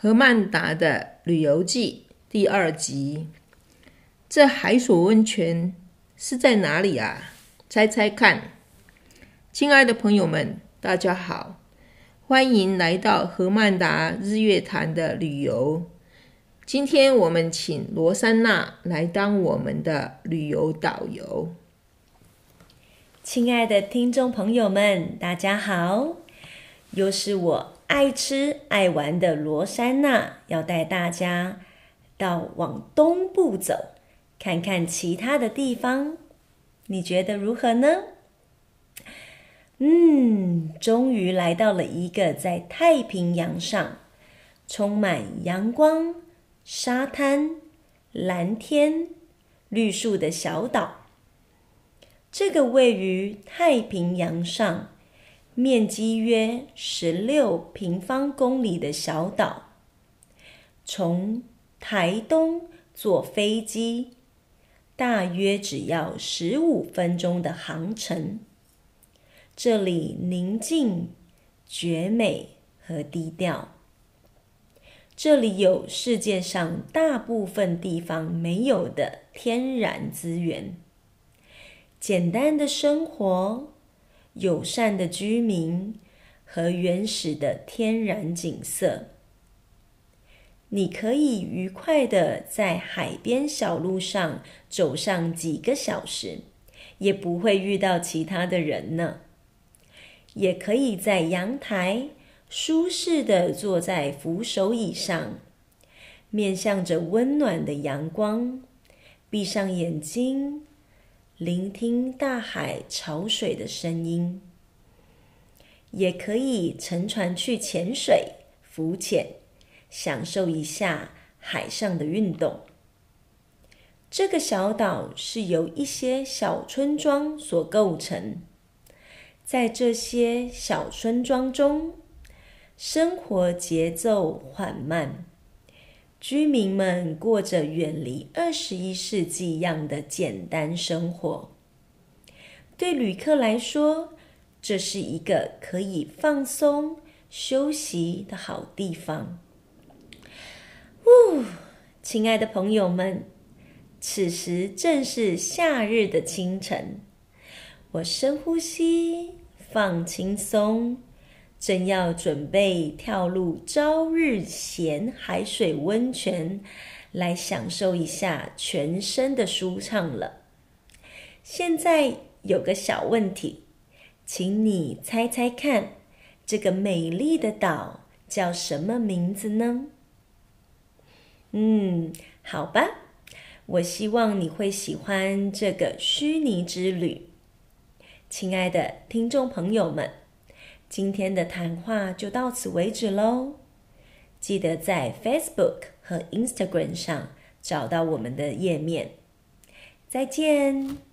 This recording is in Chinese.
何曼达的旅游记第二集。这海索温泉是在哪里啊？猜猜看。亲爱的朋友们，大家好，欢迎来到何曼达日月潭的旅游。今天我们请罗珊娜来当我们的旅游导游。亲爱的听众朋友们，大家好，又是我。爱吃爱玩的罗珊娜要带大家到往东部走，看看其他的地方，你觉得如何呢？嗯，终于来到了一个在太平洋上充满阳光、沙滩、蓝天、绿树的小岛。这个位于太平洋上。面积约十六平方公里的小岛，从台东坐飞机，大约只要十五分钟的航程。这里宁静、绝美和低调。这里有世界上大部分地方没有的天然资源，简单的生活。友善的居民和原始的天然景色，你可以愉快的在海边小路上走上几个小时，也不会遇到其他的人呢。也可以在阳台舒适的坐在扶手椅上，面向着温暖的阳光，闭上眼睛。聆听大海潮水的声音，也可以乘船去潜水、浮潜，享受一下海上的运动。这个小岛是由一些小村庄所构成，在这些小村庄中，生活节奏缓慢。居民们过着远离二十一世纪一样的简单生活。对旅客来说，这是一个可以放松休息的好地方。呜，亲爱的朋友们，此时正是夏日的清晨。我深呼吸，放轻松。正要准备跳入朝日咸海水温泉，来享受一下全身的舒畅了。现在有个小问题，请你猜猜看，这个美丽的岛叫什么名字呢？嗯，好吧，我希望你会喜欢这个虚拟之旅。亲爱的听众朋友们。今天的谈话就到此为止喽。记得在 Facebook 和 Instagram 上找到我们的页面。再见。